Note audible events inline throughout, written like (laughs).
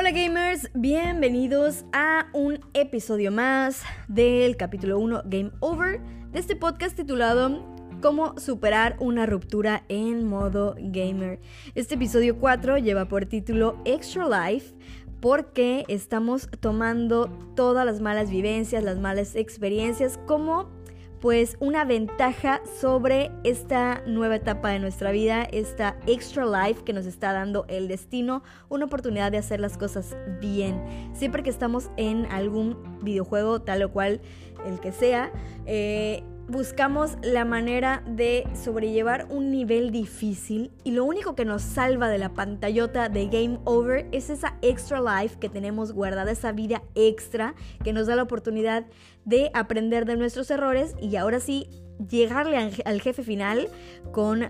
Hola gamers, bienvenidos a un episodio más del capítulo 1 Game Over de este podcast titulado Cómo superar una ruptura en modo gamer. Este episodio 4 lleva por título Extra Life porque estamos tomando todas las malas vivencias, las malas experiencias como pues una ventaja sobre esta nueva etapa de nuestra vida, esta extra life que nos está dando el destino, una oportunidad de hacer las cosas bien. Siempre que estamos en algún videojuego, tal o cual el que sea, eh, buscamos la manera de sobrellevar un nivel difícil y lo único que nos salva de la pantallota de Game Over es esa extra life que tenemos guardada, esa vida extra que nos da la oportunidad de aprender de nuestros errores y ahora sí llegarle al jefe final con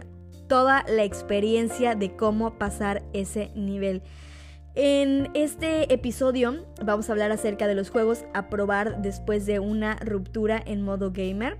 toda la experiencia de cómo pasar ese nivel. En este episodio vamos a hablar acerca de los juegos a probar después de una ruptura en modo gamer.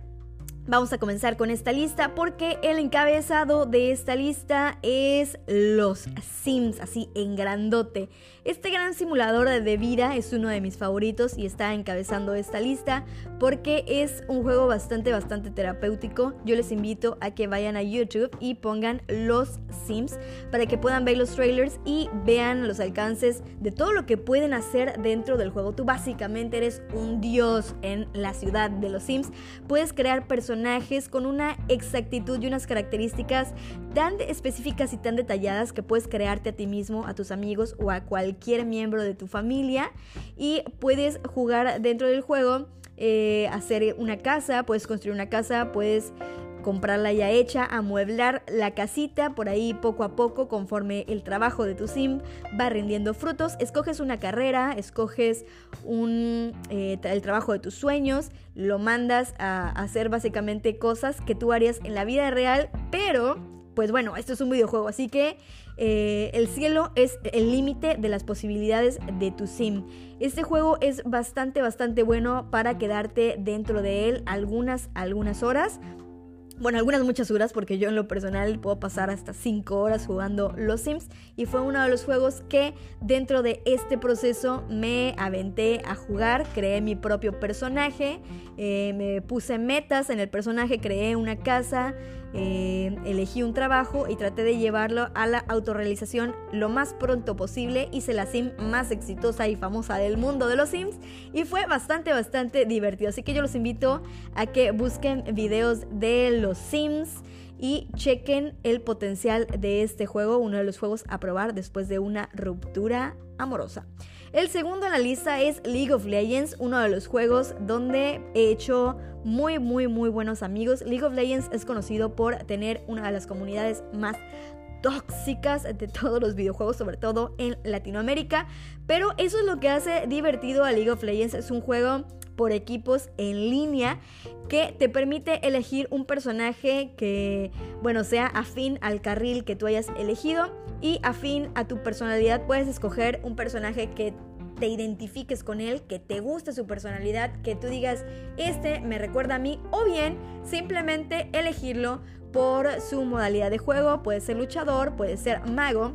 Vamos a comenzar con esta lista porque el encabezado de esta lista es los Sims, así en grandote. Este gran simulador de vida es uno de mis favoritos y está encabezando esta lista porque es un juego bastante, bastante terapéutico. Yo les invito a que vayan a YouTube y pongan los Sims para que puedan ver los trailers y vean los alcances de todo lo que pueden hacer dentro del juego. Tú básicamente eres un dios en la ciudad de los Sims. Puedes crear personajes con una exactitud y unas características tan específicas y tan detalladas que puedes crearte a ti mismo, a tus amigos o a cualquier miembro de tu familia. Y puedes jugar dentro del juego, eh, hacer una casa, puedes construir una casa, puedes comprarla ya hecha, amueblar la casita por ahí poco a poco conforme el trabajo de tu sim va rindiendo frutos. Escoges una carrera, escoges eh, el trabajo de tus sueños, lo mandas a hacer básicamente cosas que tú harías en la vida real, pero pues bueno, esto es un videojuego, así que eh, el cielo es el límite de las posibilidades de tu sim. Este juego es bastante, bastante bueno para quedarte dentro de él algunas, algunas horas bueno, algunas muchas horas, porque yo en lo personal puedo pasar hasta 5 horas jugando Los Sims. Y fue uno de los juegos que dentro de este proceso me aventé a jugar. Creé mi propio personaje, eh, me puse metas en el personaje, creé una casa, eh, elegí un trabajo y traté de llevarlo a la autorrealización lo más pronto posible. Hice la sim más exitosa y famosa del mundo de los Sims y fue bastante, bastante divertido. Así que yo los invito a que busquen videos de los Sims y chequen el potencial de este juego, uno de los juegos a probar después de una ruptura amorosa. El segundo en la lista es League of Legends, uno de los juegos donde he hecho muy, muy, muy buenos amigos. League of Legends es conocido por tener una de las comunidades más tóxicas de todos los videojuegos, sobre todo en Latinoamérica. Pero eso es lo que hace divertido a League of Legends. Es un juego por equipos en línea que te permite elegir un personaje que, bueno, sea afín al carril que tú hayas elegido y afín a tu personalidad. Puedes escoger un personaje que te identifiques con él, que te guste su personalidad, que tú digas, este me recuerda a mí, o bien simplemente elegirlo por su modalidad de juego, puede ser luchador, puede ser mago,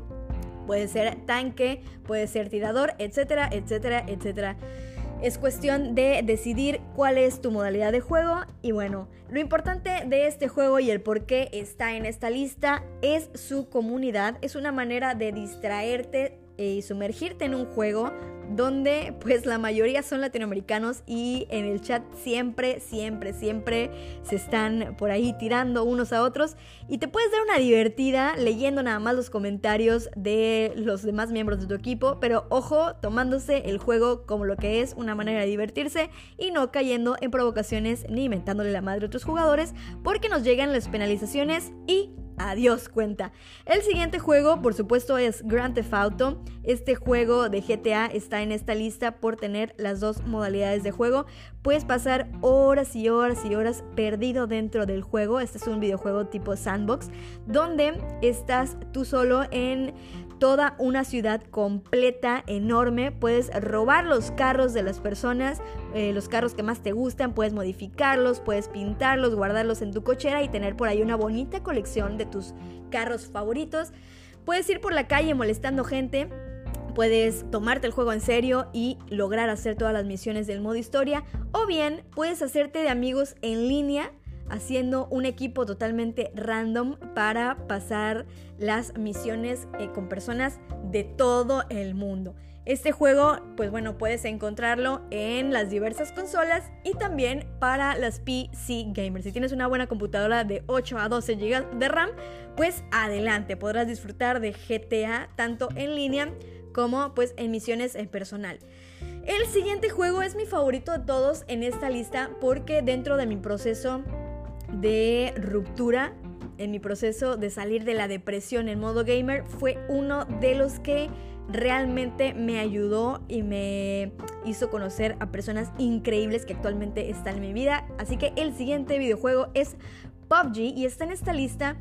puede ser tanque, puede ser tirador, etcétera, etcétera, etcétera. Es cuestión de decidir cuál es tu modalidad de juego y bueno, lo importante de este juego y el por qué está en esta lista es su comunidad. Es una manera de distraerte y sumergirte en un juego donde pues la mayoría son latinoamericanos y en el chat siempre, siempre, siempre se están por ahí tirando unos a otros. Y te puedes dar una divertida leyendo nada más los comentarios de los demás miembros de tu equipo, pero ojo, tomándose el juego como lo que es una manera de divertirse y no cayendo en provocaciones ni inventándole la madre a otros jugadores porque nos llegan las penalizaciones y Adiós cuenta. El siguiente juego, por supuesto, es Grand Theft Auto. Este juego de GTA está en esta lista por tener las dos modalidades de juego. Puedes pasar horas y horas y horas perdido dentro del juego. Este es un videojuego tipo sandbox, donde estás tú solo en toda una ciudad completa, enorme. Puedes robar los carros de las personas, eh, los carros que más te gustan, puedes modificarlos, puedes pintarlos, guardarlos en tu cochera y tener por ahí una bonita colección de tus carros favoritos. Puedes ir por la calle molestando gente Puedes tomarte el juego en serio y lograr hacer todas las misiones del modo historia. O bien puedes hacerte de amigos en línea haciendo un equipo totalmente random para pasar las misiones eh, con personas de todo el mundo. Este juego, pues bueno, puedes encontrarlo en las diversas consolas y también para las PC gamers. Si tienes una buena computadora de 8 a 12 GB de RAM, pues adelante, podrás disfrutar de GTA tanto en línea como pues en misiones en personal. El siguiente juego es mi favorito de todos en esta lista porque dentro de mi proceso de ruptura, en mi proceso de salir de la depresión en modo gamer, fue uno de los que realmente me ayudó y me hizo conocer a personas increíbles que actualmente están en mi vida. Así que el siguiente videojuego es PUBG y está en esta lista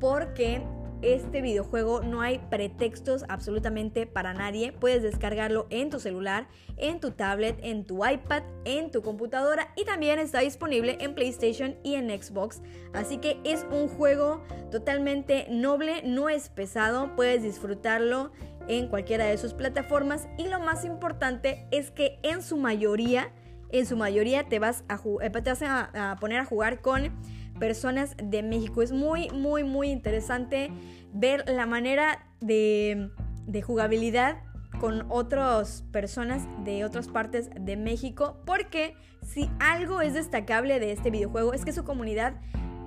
porque este videojuego no hay pretextos absolutamente para nadie. Puedes descargarlo en tu celular, en tu tablet, en tu iPad, en tu computadora y también está disponible en PlayStation y en Xbox. Así que es un juego totalmente noble, no es pesado, puedes disfrutarlo en cualquiera de sus plataformas y lo más importante es que en su mayoría, en su mayoría te vas a, eh, te vas a poner a jugar con personas de México. Es muy, muy, muy interesante ver la manera de, de jugabilidad con otras personas de otras partes de México, porque si algo es destacable de este videojuego es que su comunidad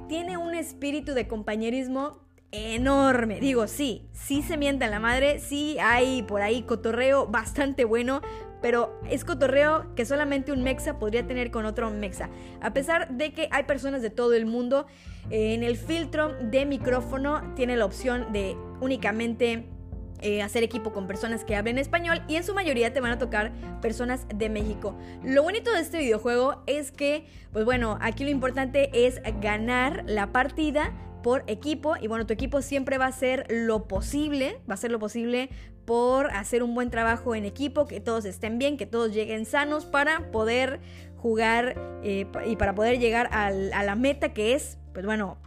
tiene un espíritu de compañerismo enorme. Digo, sí, sí se mienta la madre, sí hay por ahí cotorreo bastante bueno, pero es cotorreo que solamente un mexa podría tener con otro mexa. A pesar de que hay personas de todo el mundo, eh, en el filtro de micrófono tiene la opción de únicamente eh, hacer equipo con personas que hablen español y en su mayoría te van a tocar personas de México. Lo bonito de este videojuego es que, pues bueno, aquí lo importante es ganar la partida por equipo y bueno, tu equipo siempre va a hacer lo posible, va a hacer lo posible por hacer un buen trabajo en equipo, que todos estén bien, que todos lleguen sanos para poder jugar eh, y para poder llegar a la meta que es, pues bueno,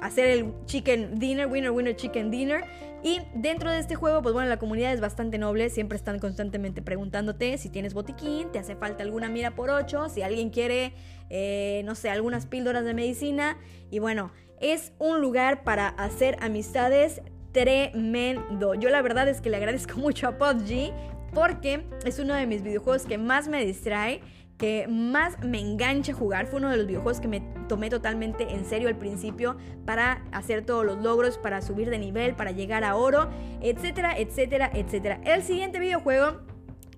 hacer el chicken dinner, winner, winner, chicken dinner. Y dentro de este juego, pues bueno, la comunidad es bastante noble, siempre están constantemente preguntándote si tienes botiquín, te hace falta alguna mira por ocho, si alguien quiere, eh, no sé, algunas píldoras de medicina. Y bueno, es un lugar para hacer amistades tremendo. Yo la verdad es que le agradezco (laughs) mucho a PUBG porque es uno de mis videojuegos que más me distrae, que más me engancha jugar. Fue uno de los videojuegos que me tomé totalmente en serio al principio para hacer todos los logros, para subir de nivel, para llegar a oro, etcétera, etcétera, etcétera. El siguiente videojuego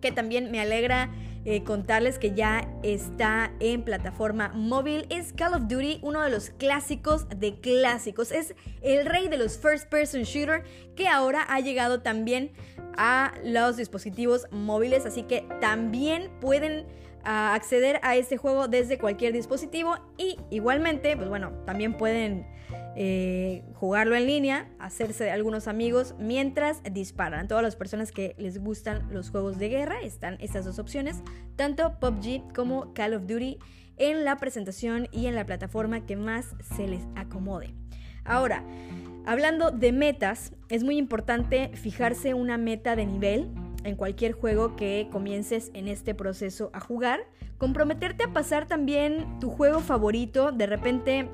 que también me alegra eh, contarles que ya está en plataforma móvil. Es Call of Duty, uno de los clásicos de clásicos. Es el rey de los first person shooter que ahora ha llegado también a los dispositivos móviles. Así que también pueden ah, acceder a este juego desde cualquier dispositivo y igualmente, pues bueno, también pueden eh, jugarlo en línea, hacerse de algunos amigos mientras disparan. Todas las personas que les gustan los juegos de guerra están estas dos opciones, tanto PUBG como Call of Duty en la presentación y en la plataforma que más se les acomode. Ahora, hablando de metas, es muy importante fijarse una meta de nivel en cualquier juego que comiences en este proceso a jugar. Comprometerte a pasar también tu juego favorito. De repente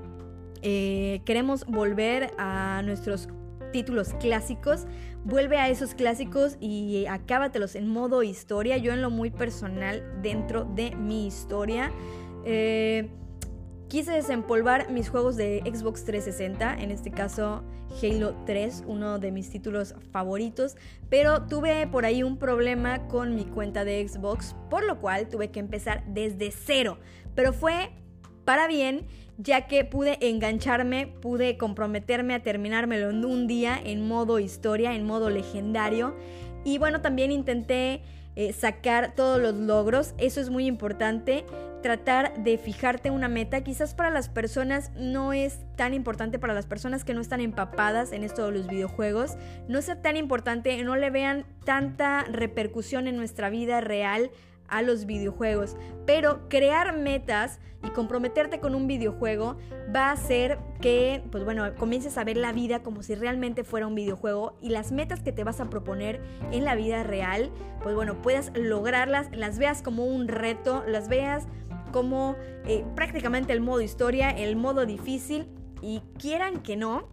eh, queremos volver a nuestros títulos clásicos, vuelve a esos clásicos y acábatelos en modo historia. Yo en lo muy personal, dentro de mi historia, eh, quise desempolvar mis juegos de Xbox 360, en este caso Halo 3, uno de mis títulos favoritos, pero tuve por ahí un problema con mi cuenta de Xbox, por lo cual tuve que empezar desde cero, pero fue para bien ya que pude engancharme, pude comprometerme a terminármelo en un día en modo historia, en modo legendario. Y bueno, también intenté eh, sacar todos los logros, eso es muy importante. Tratar de fijarte una meta, quizás para las personas no es tan importante, para las personas que no están empapadas en esto de los videojuegos, no sea tan importante, no le vean tanta repercusión en nuestra vida real a los videojuegos. Pero crear metas y comprometerte con un videojuego va a hacer que, pues bueno, comiences a ver la vida como si realmente fuera un videojuego y las metas que te vas a proponer en la vida real, pues bueno, puedas lograrlas, las veas como un reto, las veas como eh, prácticamente el modo historia, el modo difícil y quieran que no,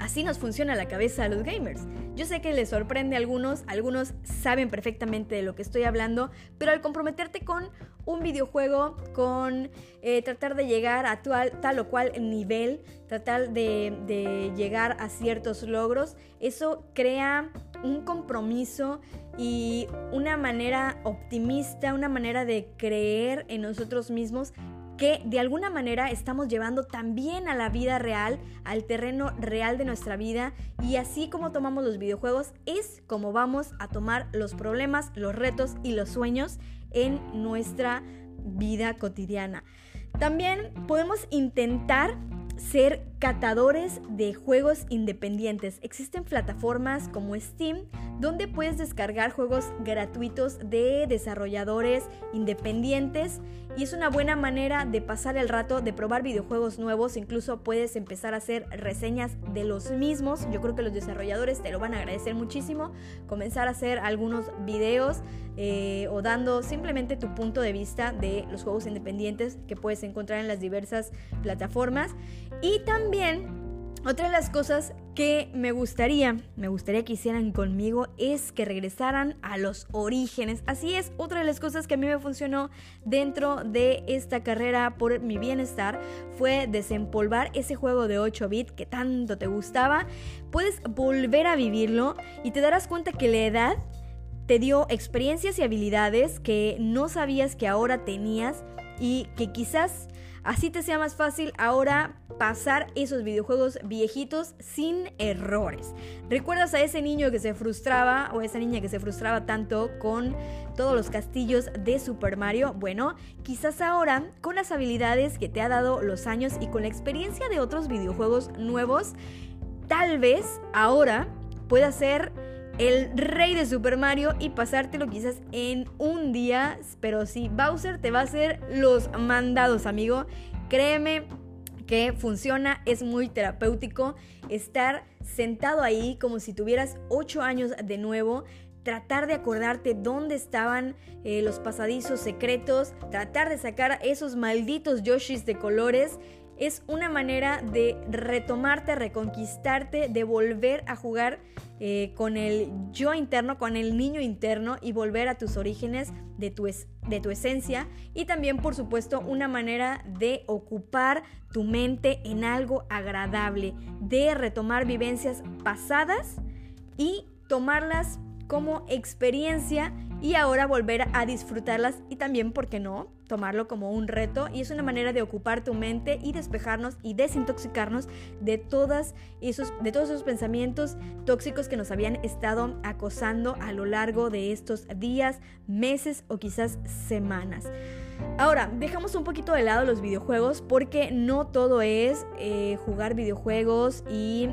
Así nos funciona la cabeza a los gamers. Yo sé que les sorprende a algunos, algunos saben perfectamente de lo que estoy hablando, pero al comprometerte con un videojuego, con eh, tratar de llegar a tal, o cual nivel, tratar de llegar a ciertos logros, eso crea un compromiso y una manera optimista, una manera de creer en nosotros mismos que de alguna manera estamos llevando también a la vida real, al terreno real de nuestra vida y así como tomamos los videojuegos es como vamos a tomar los problemas, los retos y los sueños en nuestra vida cotidiana. También podemos intentar ser catadores de juegos independientes. Existen plataformas como Steam donde puedes descargar juegos gratuitos de desarrolladores independientes y es una buena manera de pasar el rato, de probar videojuegos nuevos, incluso puedes empezar a hacer reseñas de los mismos, yo creo que los desarrolladores te lo van a agradecer muchísimo, comenzar a hacer algunos videos eh, o dando simplemente tu punto de vista de los juegos independientes que puedes encontrar en las diversas plataformas. Y también otra de las cosas que me gustaría, me gustaría que hicieran conmigo es que regresaran a los orígenes. Así es, otra de las cosas que a mí me funcionó dentro de esta carrera por mi bienestar fue desempolvar ese juego de 8 bits que tanto te gustaba. Puedes volver a vivirlo y te darás cuenta que la edad te dio experiencias y habilidades que no sabías que ahora tenías y que quizás Así te sea más fácil ahora pasar esos videojuegos viejitos sin errores. ¿Recuerdas a ese niño que se frustraba o esa niña que se frustraba tanto con todos los castillos de Super Mario? Bueno, quizás ahora con las habilidades que te ha dado los años y con la experiencia de otros videojuegos nuevos, tal vez ahora pueda ser el rey de Super Mario y pasártelo quizás en un día. Pero si Bowser te va a hacer los mandados, amigo. Créeme que funciona, es muy terapéutico estar sentado ahí como si tuvieras 8 años de nuevo tratar de acordarte dónde estaban eh, los pasadizos secretos, tratar de sacar esos malditos Yoshis de colores es una manera de retomarte, reconquistarte, de volver a jugar eh, con el yo interno, con el niño interno y volver a tus orígenes de tu, de tu esencia. Y también, por supuesto, una manera de ocupar tu mente en algo agradable, de retomar vivencias pasadas y tomarlas como experiencia y ahora volver a disfrutarlas y también, ¿por qué no?, tomarlo como un reto y es una manera de ocupar tu mente y despejarnos y desintoxicarnos de, todas esos, de todos esos pensamientos tóxicos que nos habían estado acosando a lo largo de estos días, meses o quizás semanas. Ahora, dejamos un poquito de lado los videojuegos porque no todo es eh, jugar videojuegos y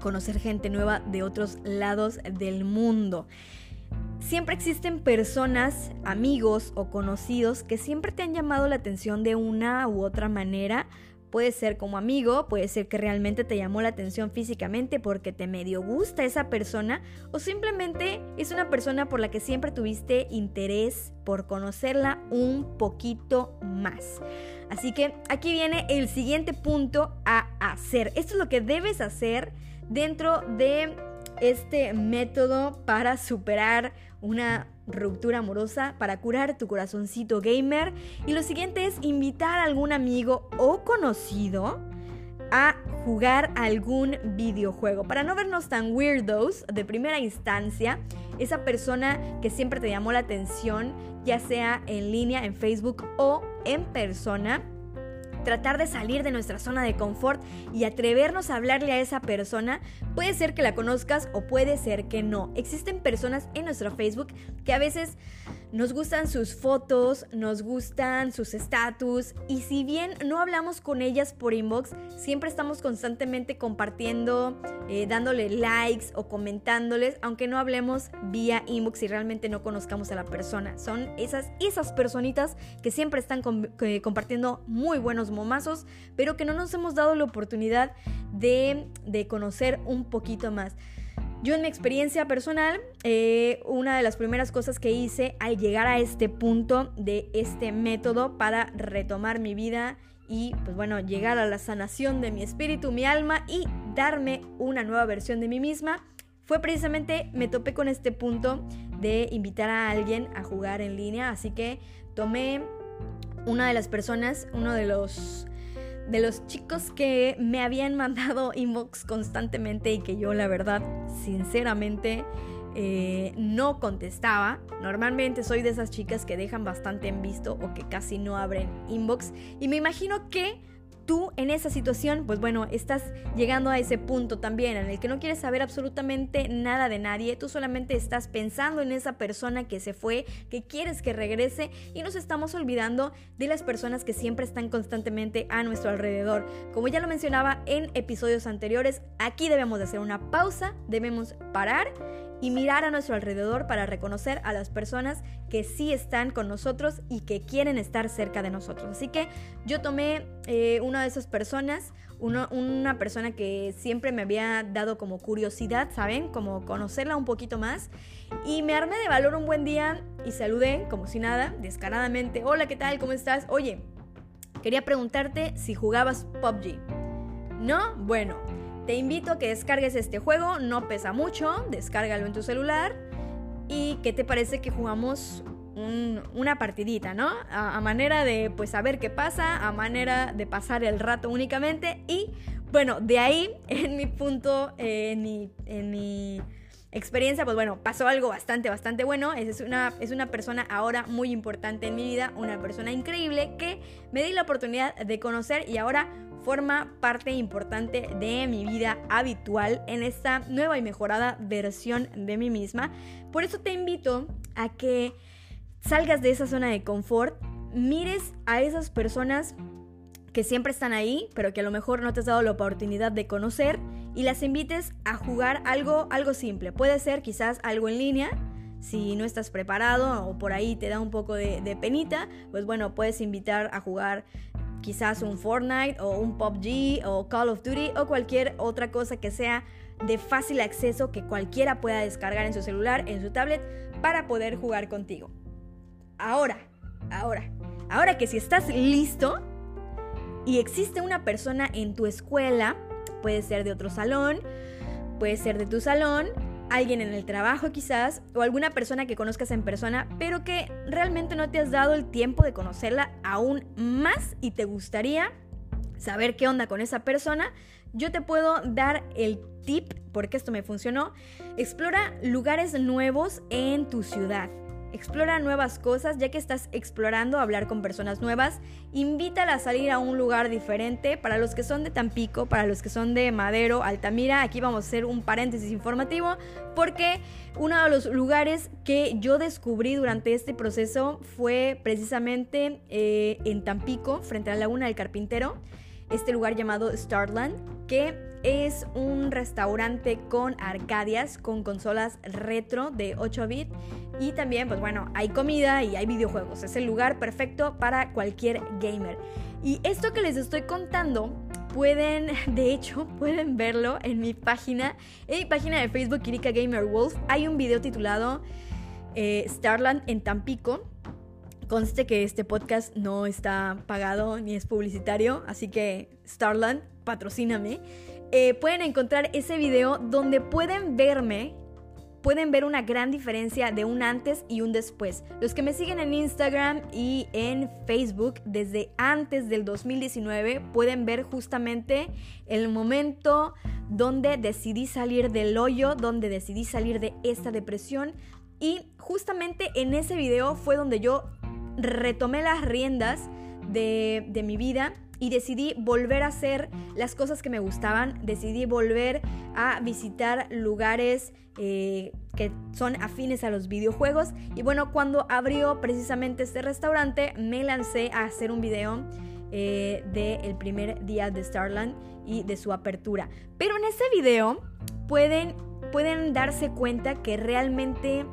conocer gente nueva de otros lados del mundo. Siempre existen personas, amigos o conocidos que siempre te han llamado la atención de una u otra manera. Puede ser como amigo, puede ser que realmente te llamó la atención físicamente porque te medio gusta esa persona o simplemente es una persona por la que siempre tuviste interés por conocerla un poquito más. Así que aquí viene el siguiente punto a hacer. Esto es lo que debes hacer dentro de este método para superar una ruptura amorosa, para curar tu corazoncito gamer. Y lo siguiente es invitar a algún amigo o conocido a jugar algún videojuego. Para no vernos tan weirdos de primera instancia, esa persona que siempre te llamó la atención, ya sea en línea, en Facebook o en persona, tratar de salir de nuestra zona de confort y atrevernos a hablarle a esa persona, puede ser que la conozcas o puede ser que no. Existen personas en nuestro Facebook que a veces Nos gustan sus fotos, nos gustan sus estatus y si bien no hablamos con ellas por inbox, siempre estamos constantemente compartiendo, eh, dándole likes o comentándoles, aunque no hablemos vía inbox y realmente no conozcamos a la persona. Son esas, esas personitas que siempre están compartiendo muy buenos momazos, pero que no nos hemos dado la oportunidad de, de conocer un poquito más. Yo en mi experiencia personal, eh, una de las primeras cosas que hice al llegar a este punto de este método para retomar mi vida y pues bueno, llegar a la sanación de mi espíritu, mi alma y darme una nueva versión de mí misma, fue precisamente me topé con este punto de invitar a alguien a jugar en línea, así que tomé una de las personas, uno de los de los chicos que me habían mandado (laughs) inbox constantemente y que yo la verdad, sinceramente, eh, no contestaba. Normalmente soy de esas chicas que dejan bastante en visto o que casi no abren inbox. Y me imagino que tú en esa situación, pues bueno, estás llegando a ese punto también en el que no quieres saber absolutamente nada de nadie, tú solamente estás pensando en esa persona que se fue, que quieres que regrese y nos estamos olvidando de las personas que siempre están constantemente a nuestro alrededor. Como ya lo mencionaba en episodios anteriores, aquí debemos de hacer una pausa, debemos parar y mirar a nuestro alrededor para reconocer a las personas que sí están con nosotros y que quieren estar cerca de nosotros. Así que yo tomé eh, una de esas personas, una persona que siempre me había dado como curiosidad, ¿saben? Como conocerla un poquito más. Y me armé de valor un buen día y saludé como si nada, descaradamente. Hola, ¿qué tal? ¿Cómo estás? Oye, quería preguntarte si jugabas PUBG. ¿No? Bueno, te invito a que descargues este juego, no pesa mucho, descárgalo en tu celular. ¿Y qué te parece que jugamos una partidita, ¿no? A, manera de pues saber qué pasa, a manera de pasar el rato únicamente. Y bueno, de ahí, (laughs) en mi punto, en mi, en mi experiencia, pues bueno, pasó algo bastante, bastante bueno. Es una, es una persona ahora muy importante en mi vida, una persona increíble que me di la oportunidad de conocer y ahora forma parte importante de mi vida habitual en esta nueva y mejorada versión de mí misma. Por eso te invito a que salgas de esa zona de confort, mires a esas personas que siempre están ahí, pero que a lo mejor no te has dado la oportunidad de conocer y las invites a jugar algo, algo simple. Puede ser quizás algo en línea, si no estás preparado o por ahí te da un poco de, de, penita, pues bueno, puedes invitar a jugar quizás un Fortnite o un PUBG o Call of Duty o cualquier otra cosa que sea de fácil acceso que cualquiera pueda descargar en su celular, en su tablet, para poder jugar contigo. Ahora, ahora, ahora que si estás listo y existe una persona en tu escuela, puede ser de otro salón, puede ser de tu salón, alguien en el trabajo quizás, o alguna persona que conozcas en persona, pero que realmente no te has dado el tiempo de conocerla aún más y te gustaría saber qué onda con esa persona, yo te puedo dar el tip, porque esto me funcionó, explora lugares nuevos en tu ciudad. Explora nuevas cosas, ya que estás explorando hablar con personas nuevas. Invítala a salir a un lugar diferente. Para los que son de Tampico, para los que son de Madero, Altamira, aquí vamos a hacer un paréntesis informativo, porque uno de los lugares que yo descubrí durante este proceso fue precisamente eh, en Tampico, frente a la Laguna del Carpintero este lugar llamado Starland, que es un restaurante con arcadias, con consolas retro de 8 bit y también, pues bueno, hay comida y hay videojuegos. Es el lugar perfecto para cualquier gamer. Y esto que les estoy contando, pueden, de hecho, (laughs) pueden verlo en mi página, en mi página de Facebook, Kirika Gamer Wolf. Hay un video titulado eh, Starland en Tampico Conste que este podcast no está pagado ni es publicitario, así que Starland, patrocíname. Eh, pueden encontrar ese video donde pueden verme, pueden ver una gran diferencia de un antes y un después. Los que me siguen en Instagram y en Facebook desde antes del 2019 pueden ver justamente el momento donde decidí salir del hoyo, donde decidí salir de esta depresión. Y justamente en ese video fue donde yo retomé las riendas de, mi vida y decidí volver a hacer las cosas que me gustaban, decidí volver a visitar lugares eh, que son afines a los videojuegos y bueno, cuando abrió precisamente este restaurante me lancé a hacer un video eh, del primer día de Starland y de su apertura. Pero en ese video pueden, pueden darse cuenta que realmente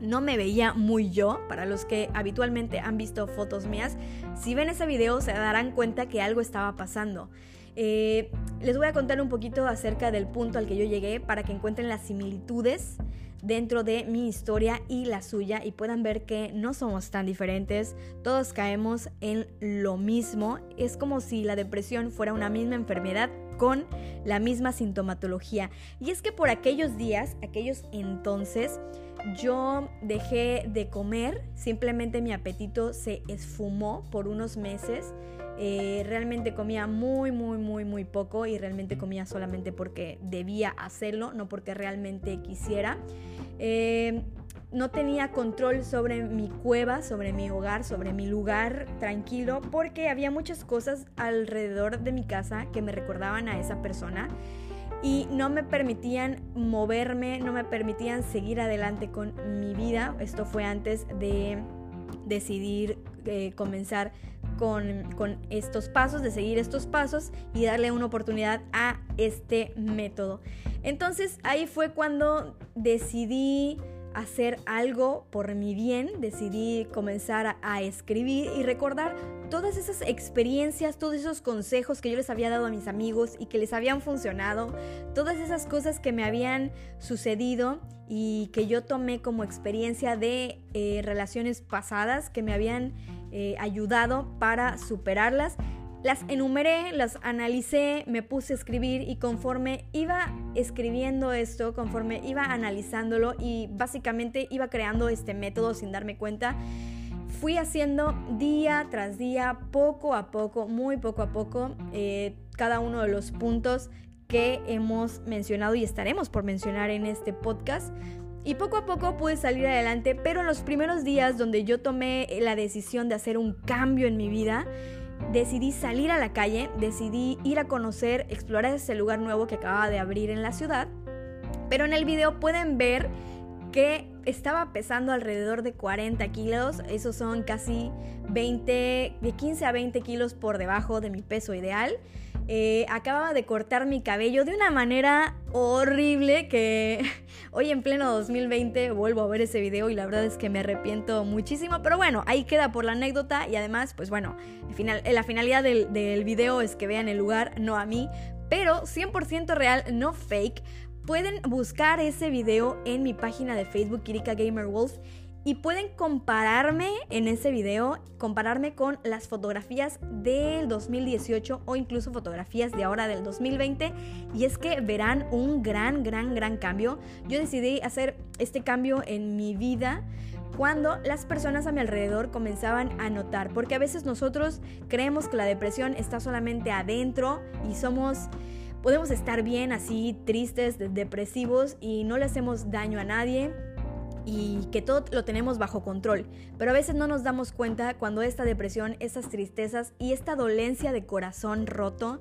no me veía muy yo. Para los que habitualmente han visto fotos mías, si ven ese video se darán cuenta que algo estaba pasando. Eh, les voy a contar un poquito acerca del punto al que yo llegué para que encuentren las similitudes dentro de mi historia y la suya y puedan ver que no somos tan diferentes, todos caemos en lo mismo, es como si la depresión fuera una misma enfermedad con la misma sintomatología. Y es que por aquellos días, aquellos entonces, yo dejé de comer, simplemente mi apetito se esfumó por unos meses. Eh, realmente comía muy, muy, muy, muy poco y realmente comía solamente porque debía hacerlo, no porque realmente quisiera. Eh, no tenía control sobre mi cueva, sobre mi hogar, sobre mi lugar tranquilo, porque había muchas cosas alrededor de mi casa que me recordaban a esa persona y no me permitían moverme, no me permitían seguir adelante con mi vida. Esto fue antes de decidir eh, comenzar con, con, estos pasos, de seguir estos pasos y darle una oportunidad a este método. Entonces ahí fue cuando decidí hacer algo por mi bien, decidí comenzar a, escribir y recordar todas esas experiencias, todos esos consejos que yo les había dado a mis amigos y que les habían funcionado, todas esas cosas que me habían sucedido y que yo tomé como experiencia de eh, relaciones pasadas que me habían eh, ayudado para superarlas las enumeré, las analicé, me puse a escribir y conforme iba escribiendo esto, conforme iba analizándolo y básicamente iba creando este método sin darme cuenta, fui haciendo día tras día, poco a poco, muy poco a poco, eh, cada uno de los puntos que hemos mencionado y estaremos por mencionar en este podcast. Y poco a poco pude salir adelante, pero en los primeros días donde yo tomé la decisión de hacer un cambio en mi vida, decidí salir a la calle, decidí ir a conocer, explorar ese lugar nuevo que acababa de abrir en la ciudad. Pero en el video pueden ver que estaba pesando alrededor de 40 kilos, esos son casi 20, de 15 a 20 kilos por debajo de mi peso ideal. Eh, acababa de cortar mi cabello de una manera horrible que (laughs) hoy en pleno 2020 vuelvo a ver ese video y la verdad es que me arrepiento muchísimo. Pero bueno, ahí queda por la anécdota y además, pues bueno, final, la finalidad del, del video es que vean el lugar, no a mí. Pero 100% real, no fake. Pueden buscar ese video en mi página de Facebook, Kirika Gamer Wolf y pueden compararme en ese video, compararme con las fotografías del 2018 o incluso fotografías de ahora del 2020 y es que verán un gran, gran, gran cambio. Yo decidí hacer este cambio en mi vida cuando las personas a mi alrededor comenzaban a notar, porque a veces nosotros creemos que la depresión está solamente adentro y somos podemos estar bien así tristes, depresivos y no le hacemos daño a nadie y que todo lo tenemos bajo control, pero a veces no nos damos cuenta cuando esta depresión, estas tristezas y esta dolencia de corazón roto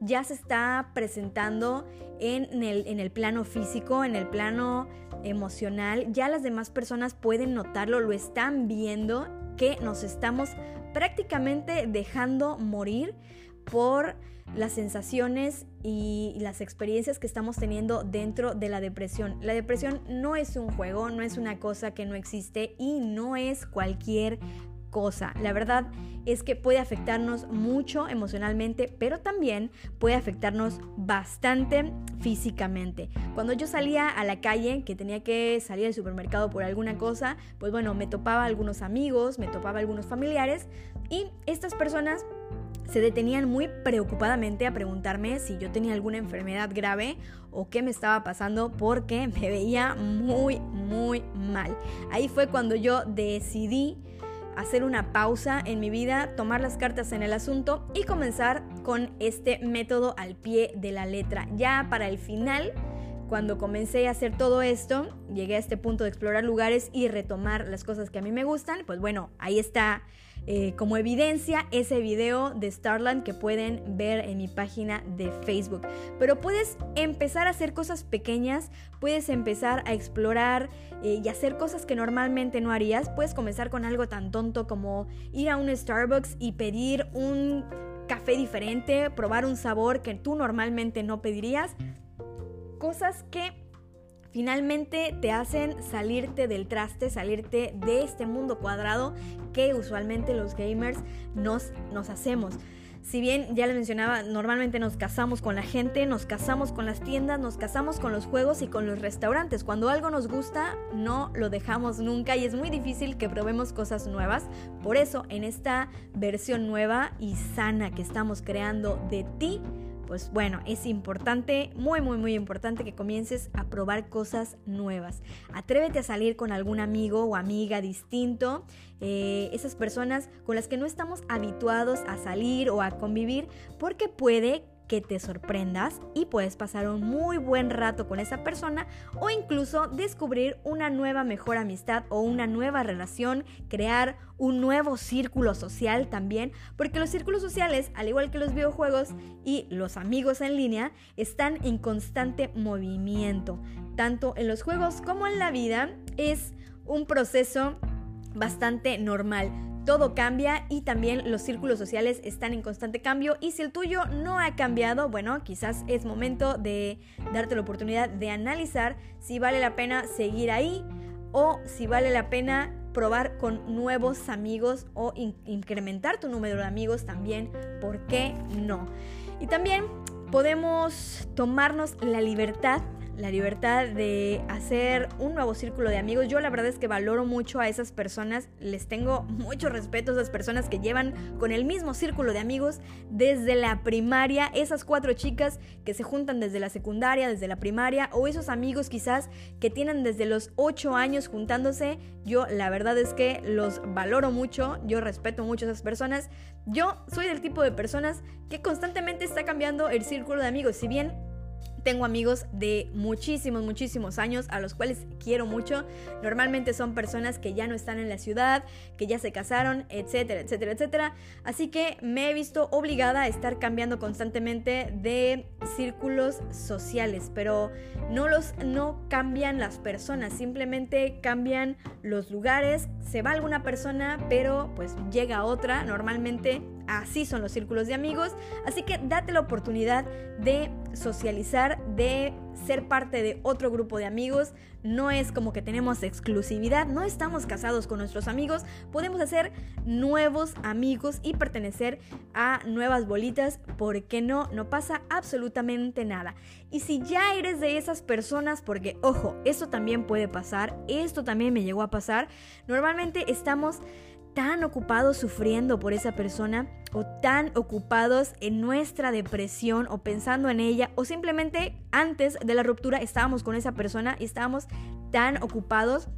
ya se está presentando en el, en el plano físico, en el plano emocional, ya las demás personas pueden notarlo, lo están viendo, que nos estamos prácticamente dejando morir por las sensaciones y las experiencias que estamos teniendo dentro de la depresión. La depresión no es un juego, no es una cosa que no existe y no es cualquier cosa. La verdad es que puede afectarnos mucho emocionalmente, pero también puede afectarnos bastante físicamente. Cuando yo salía a la calle, que tenía que salir al supermercado por alguna cosa, pues bueno, me topaba algunos amigos, me topaba algunos familiares y estas personas se detenían muy preocupadamente a preguntarme si yo tenía alguna enfermedad grave o qué me estaba pasando porque me veía muy, muy mal. Ahí fue cuando yo decidí hacer una pausa en mi vida, tomar las cartas en el asunto y comenzar con este método al pie de la letra. Ya para el final cuando comencé a hacer todo esto, llegué a este punto de explorar lugares y retomar las cosas que a mí me gustan, pues bueno, ahí está eh, como evidencia ese video de Starland que pueden ver en mi página de Facebook. Pero puedes empezar a hacer cosas pequeñas, puedes empezar a explorar eh, y hacer cosas que normalmente no harías. Puedes comenzar con algo tan tonto como ir a un Starbucks y pedir un café diferente, probar un sabor que tú normalmente no pedirías. Cosas que finalmente te hacen salirte del traste, salirte de este mundo cuadrado que usualmente los gamers nos, nos hacemos. Si bien ya les mencionaba, normalmente nos casamos con la gente, nos casamos con las tiendas, nos casamos con los juegos y con los restaurantes. Cuando algo nos gusta, no lo dejamos nunca y es muy difícil que probemos cosas nuevas. Por eso, en esta versión nueva y sana que estamos creando de ti, pues bueno, es importante, muy, muy, muy importante que comiences a probar cosas nuevas. Atrévete a salir con algún amigo o amiga distinto, eh, esas personas con las que no estamos habituados a salir o a convivir, porque puede que te sorprendas y puedes pasar un muy buen rato con esa persona o incluso descubrir una nueva mejor amistad o una nueva relación, crear un nuevo círculo social también, porque los círculos sociales, al igual que los videojuegos y los amigos en línea, están en constante movimiento. Tanto en los juegos como en la vida es un proceso bastante normal todo cambia y también los círculos sociales están en constante cambio y si el tuyo no ha cambiado, bueno, quizás es momento de darte la oportunidad de analizar si vale la pena seguir ahí o si vale la pena probar con nuevos amigos o incrementar tu número de amigos también, ¿por qué no? Y también podemos tomarnos la libertad la libertad de hacer un nuevo círculo de amigos. Yo la verdad es que valoro mucho a esas personas, les tengo mucho respeto a esas personas que llevan con el mismo círculo de amigos desde la primaria, esas cuatro chicas que se juntan desde la secundaria, desde la primaria, o esos amigos quizás que tienen desde los ocho años juntándose. Yo la verdad es que los valoro mucho, yo respeto mucho a esas personas. Yo soy del tipo de personas que constantemente está cambiando el círculo de amigos, si bien tengo amigos de muchísimos, muchísimos años a los cuales quiero mucho. Normalmente son personas que ya no están en la ciudad, que ya se casaron, etcétera, etcétera, etcétera. Así que me he visto obligada a estar cambiando constantemente de círculos sociales, pero no los no cambian las personas, simplemente cambian los lugares. Se va alguna persona, pero pues llega otra. Normalmente así son los círculos de amigos, así que date la oportunidad de socializar, de ser parte de otro grupo de amigos. No es como que tenemos exclusividad, no estamos casados con nuestros amigos, podemos hacer nuevos amigos y pertenecer a nuevas bolitas, porque no, no pasa absolutamente nada. Y si ya eres de esas personas, porque ojo, esto también puede pasar, esto también me llegó a pasar, normalmente estamos tan ocupados sufriendo por esa persona o tan ocupados en nuestra depresión o pensando en ella o simplemente antes de la ruptura estábamos con esa persona y estábamos tan ocupados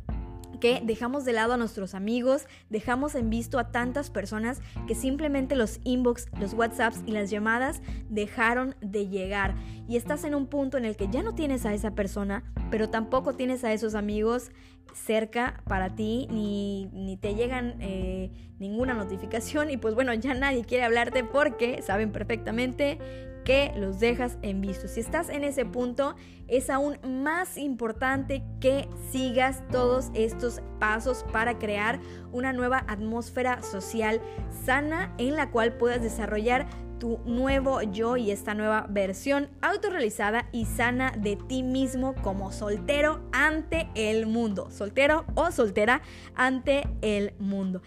que dejamos de lado a nuestros amigos, dejamos en visto a tantas personas que simplemente los inbox, los WhatsApps y las llamadas dejaron de llegar. Y estás en un punto en el que ya no tienes a esa persona, pero tampoco tienes a esos amigos cerca para ti, ni, ni te llegan eh, ninguna notificación y pues bueno, ya nadie quiere hablarte porque saben perfectamente que los dejas en visto. Si estás en ese punto, es aún más importante que sigas todos estos pasos para crear una nueva atmósfera social sana en la cual puedas desarrollar tu nuevo yo y esta nueva versión autorrealizada y sana de ti mismo como soltero ante el mundo. Soltero o soltera ante el mundo.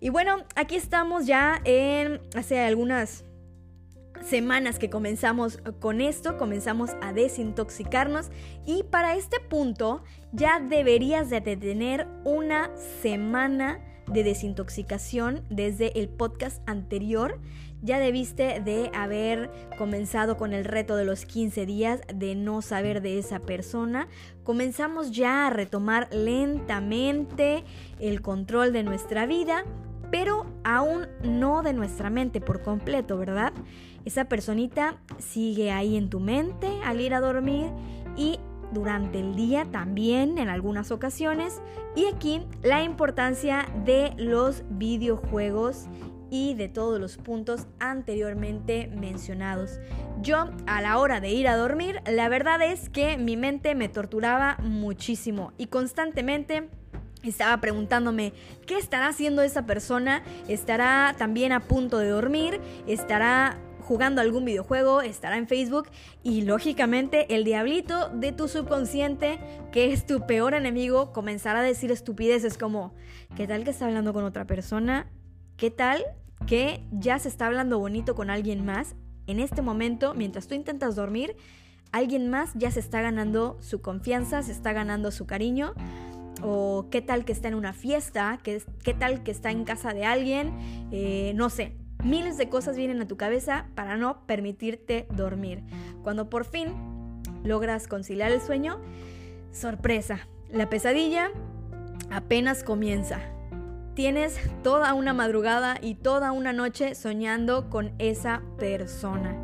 Y bueno, aquí estamos ya en hace algunas semanas que comenzamos con esto, comenzamos a desintoxicarnos y para este punto ya deberías de tener una semana de desintoxicación desde el podcast anterior. Ya debiste de haber comenzado con el reto de los 15 días de no saber de esa persona. Comenzamos ya a retomar lentamente el control de nuestra vida, pero aún no de nuestra mente por completo, esa personita sigue ahí en tu mente al ir a dormir y durante el día también en algunas ocasiones. Y aquí la importancia de los videojuegos y de todos los puntos anteriormente mencionados. Yo a la hora de ir a dormir, la verdad es que mi mente me torturaba muchísimo y constantemente estaba preguntándome, ¿qué estará haciendo esa persona? ¿Estará también a punto de dormir? ¿Estará jugando algún videojuego? ¿Estará en Facebook? Y lógicamente el diablito de tu subconsciente, que es tu peor enemigo, comenzará a decir estupideces como, ¿qué tal que está hablando con otra persona? ¿Qué tal que ya se está hablando bonito con alguien más? En este momento, mientras tú intentas dormir, alguien más ya se está ganando su confianza, se está ganando su cariño o qué tal que está en una fiesta, qué, qué tal que está en casa de alguien, eh, no sé. Miles de cosas vienen a tu cabeza para no permitirte dormir. Cuando por fin logras conciliar el sueño, sorpresa, la pesadilla apenas comienza. Tienes toda una madrugada y toda una noche soñando con esa persona.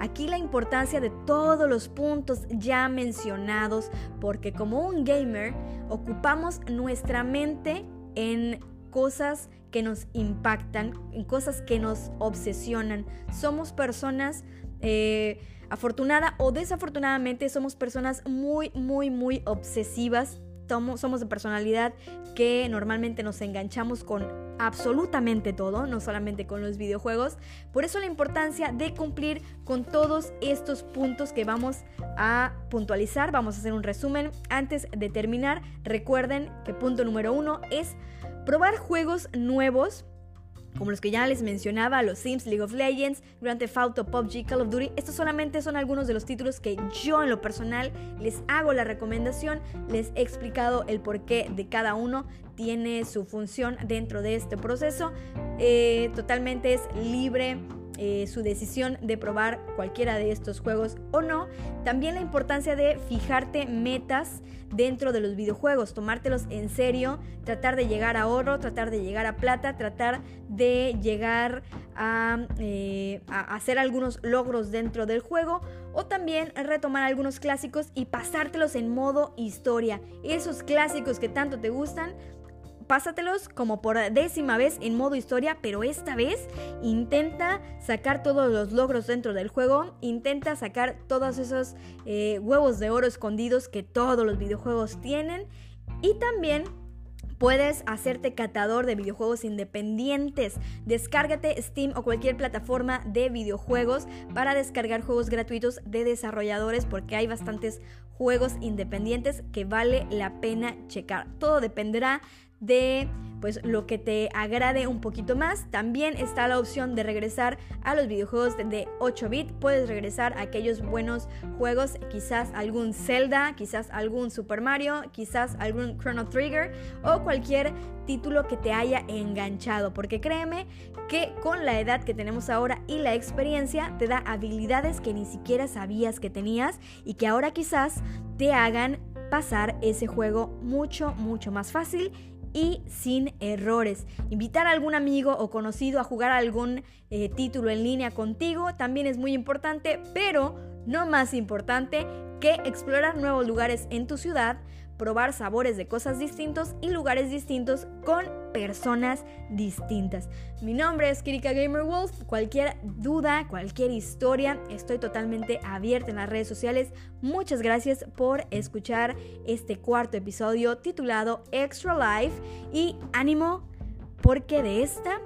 Aquí la importancia de todos los puntos ya mencionados, porque como un gamer ocupamos nuestra mente en cosas que nos impactan, en cosas que nos obsesionan. Somos personas... Eh, afortunada o desafortunadamente somos personas muy, muy, muy obsesivas somos de personalidad que normalmente nos enganchamos con absolutamente todo, no solamente con los videojuegos. Por eso la importancia de cumplir con todos estos puntos que vamos a puntualizar. Vamos a hacer un resumen. Antes de terminar, recuerden que punto número uno es probar juegos nuevos como los que ya les mencionaba, los Sims, League of Legends, Grand Theft Auto, PUBG, Call of Duty. Estos solamente son algunos de los títulos que yo en lo personal les hago la recomendación, les he explicado el porqué de cada uno, tiene su función dentro de este proceso, eh, totalmente es libre eh, su decisión de probar cualquiera de estos juegos o no. También la importancia de fijarte metas dentro de los videojuegos, tomártelos en serio, tratar de llegar a oro, tratar de llegar a plata, tratar de llegar a, eh, a hacer algunos logros dentro del juego o también retomar algunos clásicos y pasártelos en modo historia. Esos clásicos que tanto te gustan, pásatelos como por décima vez en modo historia, pero esta vez intenta sacar todos los logros dentro del juego, intenta sacar todos esos eh, huevos de oro escondidos que todos los videojuegos tienen y también Puedes hacerte catador de videojuegos independientes. Descárgate Steam o cualquier plataforma de videojuegos para descargar juegos gratuitos de desarrolladores porque hay bastantes juegos independientes que vale la pena checar. Todo dependerá de pues lo que te agrade un poquito más. También está la opción de regresar a los videojuegos de 8 bit. Puedes regresar a aquellos buenos juegos, quizás algún Zelda, quizás algún Super Mario, quizás algún Chrono Trigger o cualquier título que te haya enganchado, porque créeme que con la edad que tenemos ahora y la experiencia te da habilidades que ni siquiera sabías que tenías y que ahora quizás te hagan pasar ese juego mucho, mucho más fácil y sin errores. Invitar a algún amigo o conocido a jugar algún eh, título en línea contigo también es muy importante, pero no más importante que explorar nuevos lugares en tu ciudad, probar sabores de cosas distintos y lugares distintos con personas distintas. Mi nombre es Kirika Gamer Wolf. Cualquier duda, cualquier historia, estoy totalmente abierta en las redes sociales. Muchas gracias por escuchar este cuarto episodio titulado Extra Life y ánimo porque de esta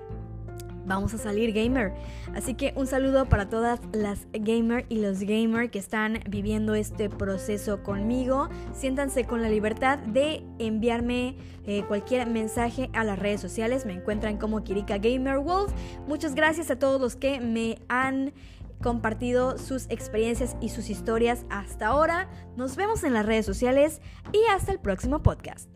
vamos a salir gamer. Así que un saludo para todas las gamer y los gamer que están viviendo este proceso conmigo. Siéntanse con la libertad de enviarme eh, cualquier mensaje a las redes sociales. Me encuentran como Kirika Gamer Wolf. Muchas gracias a todos los que me han compartido sus experiencias y sus historias hasta ahora. Nos vemos en las redes sociales y hasta el próximo podcast.